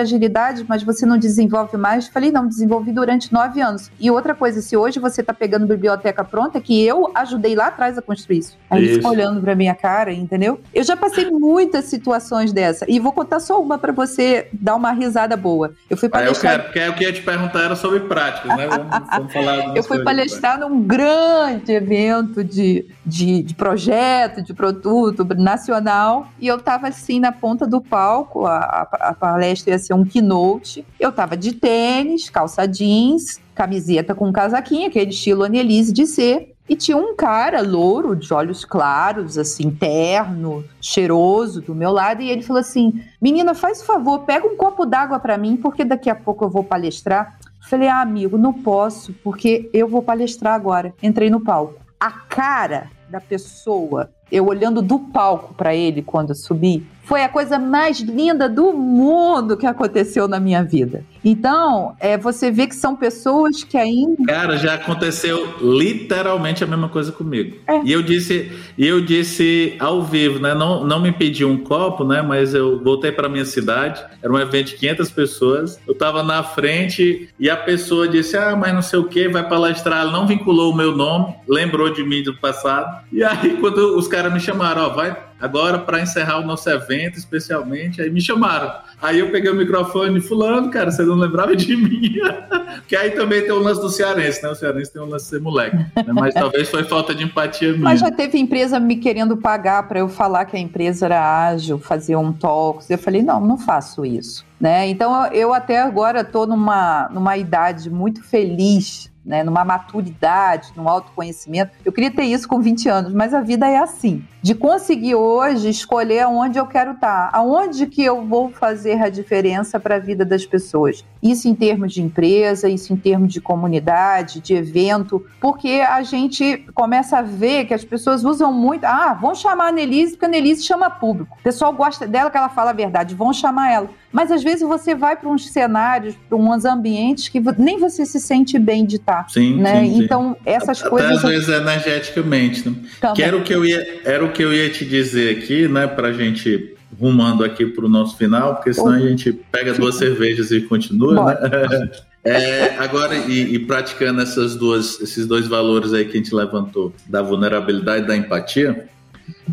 agilidade, mas você não desenvolve mais? Eu falei: Não, desenvolvi durante nove anos. E outra coisa, se hoje você tá pegando biblioteca pronta, que eu ajudei lá atrás a construir isso. Aí ele ficou olhando pra minha cara, entendeu? Eu já passei muitas situações dessa. E vou contar contar só uma para você dar uma risada boa. Eu fui palestrar. Ah, eu quero, porque o que eu ia te perguntar era sobre práticas, né? Vamos, vamos falar Eu fui palestrar num grande evento de, de, de, projeto, de produto nacional, e eu estava assim na ponta do palco. A, a, a palestra ia ser um keynote. Eu estava de tênis, calça jeans, camiseta com casaquinho, aquele estilo Annelise de ser. E tinha um cara louro, de olhos claros, assim, terno, cheiroso, do meu lado, e ele falou assim: Menina, faz favor, pega um copo d'água para mim, porque daqui a pouco eu vou palestrar. Falei, ah, amigo, não posso, porque eu vou palestrar agora. Entrei no palco. A cara da pessoa, eu olhando do palco para ele quando eu subi, foi a coisa mais linda do mundo que aconteceu na minha vida. Então, é, você vê que são pessoas que ainda. Cara, já aconteceu literalmente a mesma coisa comigo. É. E eu disse, e eu disse ao vivo, né? Não, não me pedi um copo, né? Mas eu voltei para minha cidade. Era um evento de 500 pessoas. Eu estava na frente e a pessoa disse: Ah, mas não sei o que, vai palestrar. Ela não vinculou o meu nome, lembrou de mim do passado. E aí, quando os caras me chamaram, ó, vai agora para encerrar o nosso evento, especialmente, aí me chamaram. Aí eu peguei o microfone, fulano, cara, você não lembrava de mim. que aí também tem o lance do cearense, né? O cearense tem o lance de ser moleque. Né? Mas talvez foi falta de empatia minha. Mas já teve empresa me querendo pagar para eu falar que a empresa era ágil, fazer um talks. Eu falei, não, não faço isso. Né? Então eu até agora estou numa, numa idade muito feliz né, numa maturidade, num autoconhecimento. Eu queria ter isso com 20 anos, mas a vida é assim. De conseguir hoje escolher aonde eu quero estar, aonde que eu vou fazer a diferença para a vida das pessoas. Isso em termos de empresa, isso em termos de comunidade, de evento, porque a gente começa a ver que as pessoas usam muito. Ah, vão chamar a Nelise, porque a Nelise chama público. O pessoal gosta dela que ela fala a verdade, vão chamar ela. Mas às vezes você vai para uns cenários, para uns ambientes que nem você se sente bem de estar. Sim, né? sim, sim. Então, essas Até coisas. Às vezes energeticamente. Né? Que era o que eu ia, era o que eu ia te dizer aqui, né? Para gente rumando aqui para o nosso final, porque senão a gente pega duas cervejas e continua, né? É, agora, e, e, praticando essas duas, esses dois valores aí que a gente levantou, da vulnerabilidade e da empatia,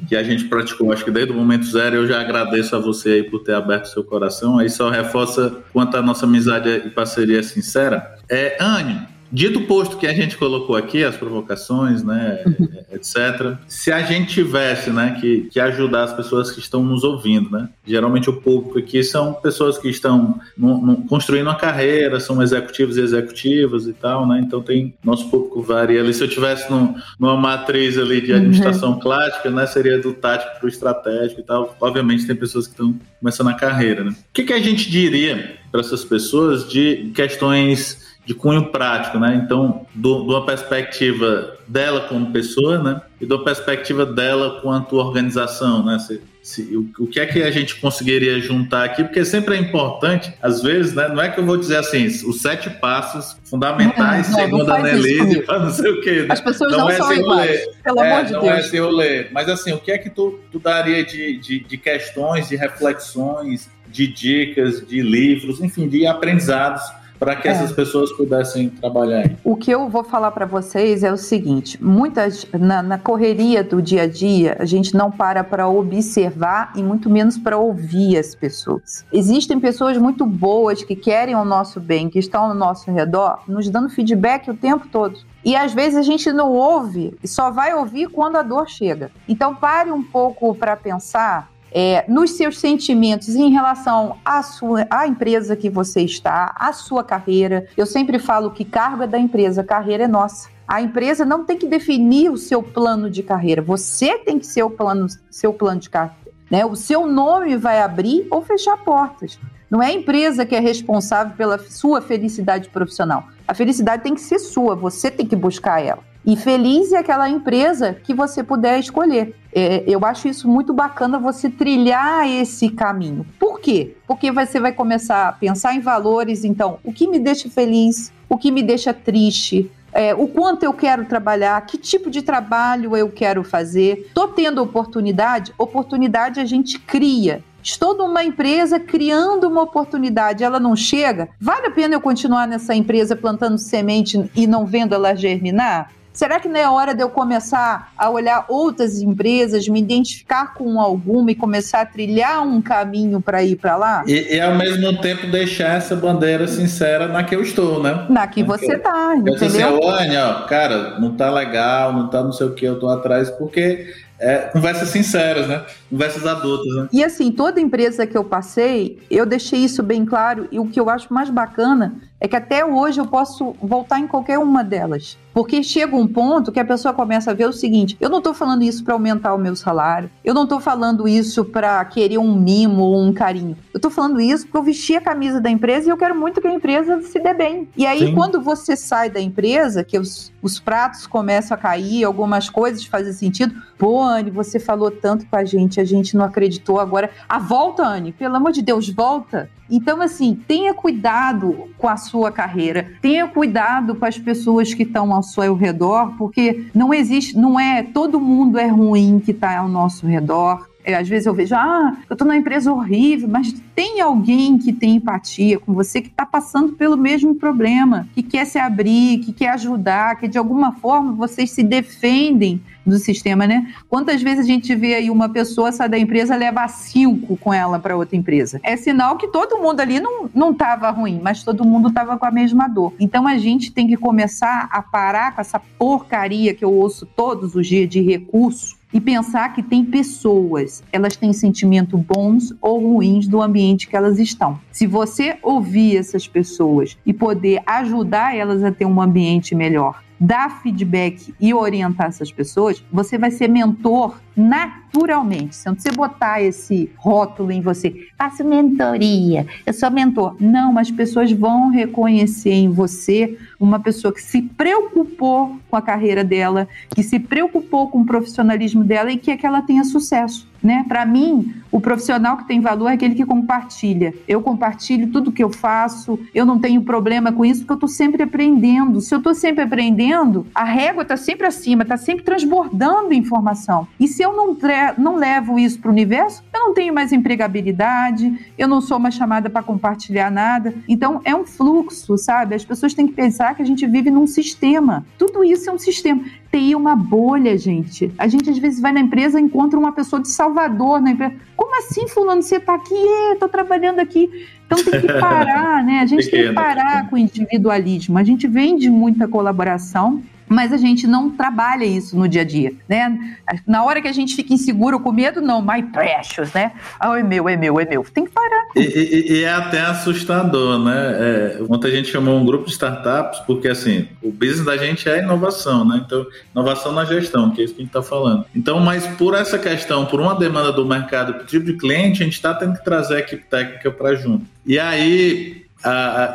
que a gente praticou, acho que desde o momento zero, eu já agradeço a você aí por ter aberto seu coração, aí só reforça quanto a nossa amizade e parceria sincera. É, Anne, Dito posto que a gente colocou aqui, as provocações, né, uhum. etc. Se a gente tivesse, né, que, que ajudar as pessoas que estão nos ouvindo, né? Geralmente o público aqui são pessoas que estão no, no, construindo uma carreira, são executivos e executivas e tal, né? Então tem nosso público varia ali. Se eu tivesse numa matriz ali de administração uhum. clássica, né, seria do tático para o estratégico e tal. Obviamente tem pessoas que estão começando a carreira, né? O que, que a gente diria para essas pessoas de questões de cunho prático, né? Então, do, de uma perspectiva dela como pessoa, né? E da perspectiva dela quanto organização, né? Se, se, o, o, que é que a gente conseguiria juntar aqui? Porque sempre é importante, às vezes, né? Não é que eu vou dizer assim, os sete passos fundamentais, não, segundo a Nelise, para não sei o quê. Né? As pessoas não, não é são iguais, pelo é, amor de não Deus. Não é esse rolê. Mas assim, o que é que tu, tu daria de, de, de questões, de reflexões, de dicas, de livros, enfim, de aprendizados para que é. essas pessoas pudessem trabalhar. O que eu vou falar para vocês é o seguinte: muitas na, na, correria do dia a dia, a gente não para para observar e muito menos para ouvir as pessoas. Existem pessoas muito boas que querem o nosso bem, que estão ao nosso redor, nos dando feedback o tempo todo. E às vezes a gente não ouve, só vai ouvir quando a dor chega. Então pare um pouco para pensar é, nos seus sentimentos em relação à sua à empresa que você está, à sua carreira. Eu sempre falo que cargo é da empresa, carreira é nossa. A empresa não tem que definir o seu plano de carreira, você tem que ser o plano, seu plano de carreira. Né? O seu nome vai abrir ou fechar portas. Não é a empresa que é responsável pela sua felicidade profissional. A felicidade tem que ser sua, você tem que buscar ela. E feliz é aquela empresa que você puder escolher. É, eu acho isso muito bacana você trilhar esse caminho. Por quê? Porque você vai começar a pensar em valores. Então, o que me deixa feliz? O que me deixa triste? É, o quanto eu quero trabalhar, que tipo de trabalho eu quero fazer. Estou tendo oportunidade? Oportunidade a gente cria. Estou numa empresa criando uma oportunidade, ela não chega. Vale a pena eu continuar nessa empresa plantando semente e não vendo ela germinar? Será que não é hora de eu começar a olhar outras empresas, me identificar com alguma e começar a trilhar um caminho para ir para lá? E, e, ao mesmo tempo deixar essa bandeira sincera na que eu estou, né? Na que você está, entendeu? Eu disse assim, ó, cara, não tá legal, não tá não sei o que, eu tô atrás, porque é, conversas sinceras, né? Conversas adultas, né? E assim, toda empresa que eu passei, eu deixei isso bem claro. E o que eu acho mais bacana é que até hoje eu posso voltar em qualquer uma delas. Porque chega um ponto que a pessoa começa a ver o seguinte: eu não estou falando isso para aumentar o meu salário, eu não estou falando isso para querer um mimo ou um carinho. Eu estou falando isso porque eu vesti a camisa da empresa e eu quero muito que a empresa se dê bem. E aí, Sim. quando você sai da empresa, que os, os pratos começam a cair, algumas coisas fazem sentido. Pô, Anne, você falou tanto com a gente, a gente não acreditou agora. A volta, Anne, pelo amor de Deus, volta. Então, assim, tenha cuidado com a sua carreira, tenha cuidado com as pessoas que estão ao seu redor, porque não existe, não é todo mundo é ruim que está ao nosso redor. É, às vezes eu vejo, ah, eu estou numa empresa horrível, mas tem alguém que tem empatia com você, que está passando pelo mesmo problema, que quer se abrir, que quer ajudar, que de alguma forma vocês se defendem do sistema, né? Quantas vezes a gente vê aí uma pessoa sair da empresa leva cinco com ela para outra empresa? É sinal que todo mundo ali não não estava ruim, mas todo mundo estava com a mesma dor. Então a gente tem que começar a parar com essa porcaria que eu ouço todos os dias de recurso e pensar que tem pessoas, elas têm sentimento bons ou ruins do ambiente que elas estão. Se você ouvir essas pessoas e poder ajudar elas a ter um ambiente melhor, dar feedback e orientar essas pessoas, você vai ser mentor naturalmente. Se você botar esse rótulo em você, faço mentoria, eu sou mentor. Não, as pessoas vão reconhecer em você uma pessoa que se preocupou com a carreira dela, que se preocupou com o profissionalismo dela e que é que ela tenha sucesso. Né? Para mim, o profissional que tem valor é aquele que compartilha. Eu compartilho tudo que eu faço, eu não tenho problema com isso, porque eu estou sempre aprendendo. Se eu estou sempre aprendendo, a régua está sempre acima, está sempre transbordando informação. E se eu não, não levo isso para o universo, eu não tenho mais empregabilidade, eu não sou mais chamada para compartilhar nada. Então, é um fluxo, sabe? As pessoas têm que pensar que a gente vive num sistema. Tudo isso é um sistema. TI é uma bolha, gente. A gente às vezes vai na empresa e encontra uma pessoa de Salvador na empresa. Como assim, fulano, você está aqui? É, tô trabalhando aqui. Então tem que parar, né? A gente tem que parar com o individualismo. A gente vende muita colaboração mas a gente não trabalha isso no dia a dia, né? Na hora que a gente fica inseguro, com medo, não, my precious, né? Ah, é meu, é meu, é meu. Tem que parar. E, e, e é até assustador, né? É, ontem a gente chamou um grupo de startups, porque assim, o business da gente é inovação, né? Então, inovação na gestão, que é isso que a gente está falando. Então, mas por essa questão, por uma demanda do mercado, por tipo de cliente, a gente está tendo que trazer a equipe técnica para junto. E aí,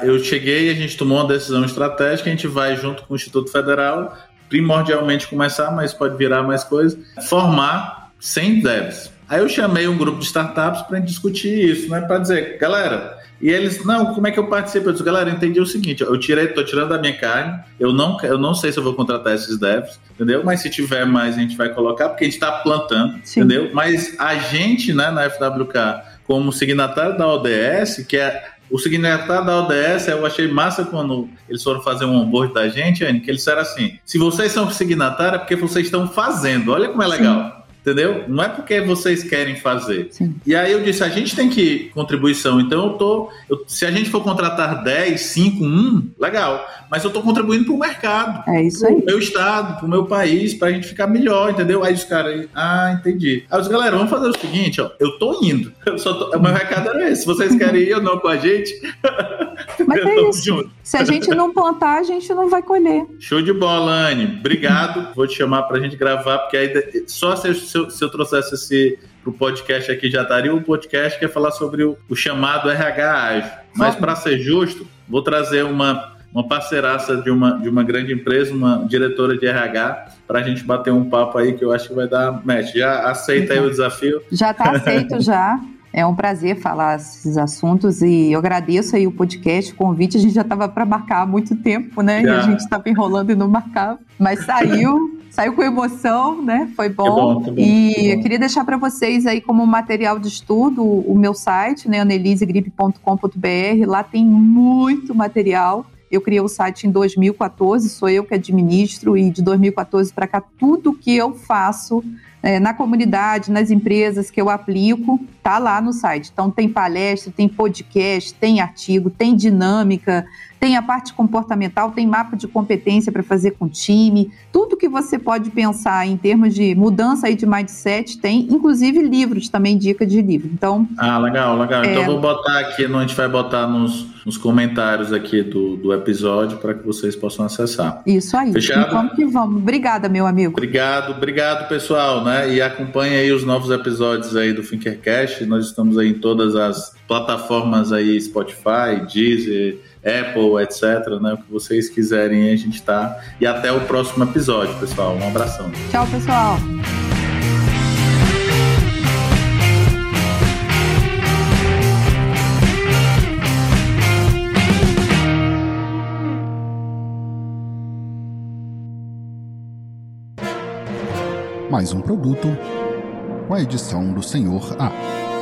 eu cheguei a gente tomou uma decisão estratégica, a gente vai junto com o Instituto Federal, primordialmente começar, mas pode virar mais coisas, formar 100 devs. Aí eu chamei um grupo de startups para discutir isso, né, para dizer, galera, e eles, não, como é que eu participo? Eu disse, galera, entendi o seguinte, eu tirei, tô tirando da minha carne, eu não, eu não sei se eu vou contratar esses devs, entendeu? Mas se tiver mais, a gente vai colocar, porque a gente está plantando, Sim. entendeu? Mas a gente, né, na FWK, como signatário da ODS, que é o signatário da ODS, eu achei massa quando eles foram fazer um onboard da gente, Anne, que eles disseram assim: se vocês são signatários é porque vocês estão fazendo. Olha como é legal. Sim entendeu? Não é porque vocês querem fazer. Sim. E aí eu disse, a gente tem que contribuição, então eu tô, eu, se a gente for contratar 10, 5, 1, legal, mas eu tô contribuindo para o mercado. É isso aí. Pro meu estado, pro meu país, para a gente ficar melhor, entendeu? Aí os caras, ah, entendi. Aí os galera, vamos fazer o seguinte, ó, eu tô indo, eu só tô, o meu recado era esse, se vocês querem ir ou não com a gente, mas é isso. Junto. Se a gente não plantar, a gente não vai colher. Show de bola, Anne. Obrigado. Vou te chamar para a gente gravar, porque aí só se eu, se eu trouxesse esse pro podcast aqui, já daria um podcast que é falar sobre o, o chamado RH ágil. Mas para ser justo, vou trazer uma, uma parceiraça de uma, de uma grande empresa, uma diretora de RH, para a gente bater um papo aí que eu acho que vai dar match. Já aceita aí o desafio? Já está aceito já. É um prazer falar esses assuntos e eu agradeço aí o podcast, o convite. A gente já estava para marcar há muito tempo, né? Já. E a gente estava enrolando e não marcava, mas saiu saiu com emoção, né? Foi bom. bom, bom e eu queria deixar para vocês aí como material de estudo o meu site, né, anelisegrip.com.br. Lá tem muito material. Eu criei o site em 2014, sou eu que administro e de 2014 para cá tudo que eu faço é, na comunidade, nas empresas que eu aplico, tá lá no site. Então tem palestra, tem podcast, tem artigo, tem dinâmica, tem a parte comportamental, tem mapa de competência para fazer com o time, tudo que você pode pensar em termos de mudança aí de mindset tem, inclusive livros também, dica de livro. Então. Ah, legal, legal. Então, é... Então vou botar aqui, a gente vai botar nos, nos comentários aqui do, do episódio para que vocês possam acessar. Isso aí. Fechado? vamos que vamos. Obrigada, meu amigo. Obrigado, obrigado, pessoal, né? E acompanhe aí os novos episódios aí do Finkercast. Nós estamos aí em todas as plataformas aí, Spotify, Deezer, Apple, etc. Né? O que vocês quiserem, a gente tá. E até o próximo episódio, pessoal. Um abração. Tchau, pessoal. Mais um produto com a edição do Senhor A.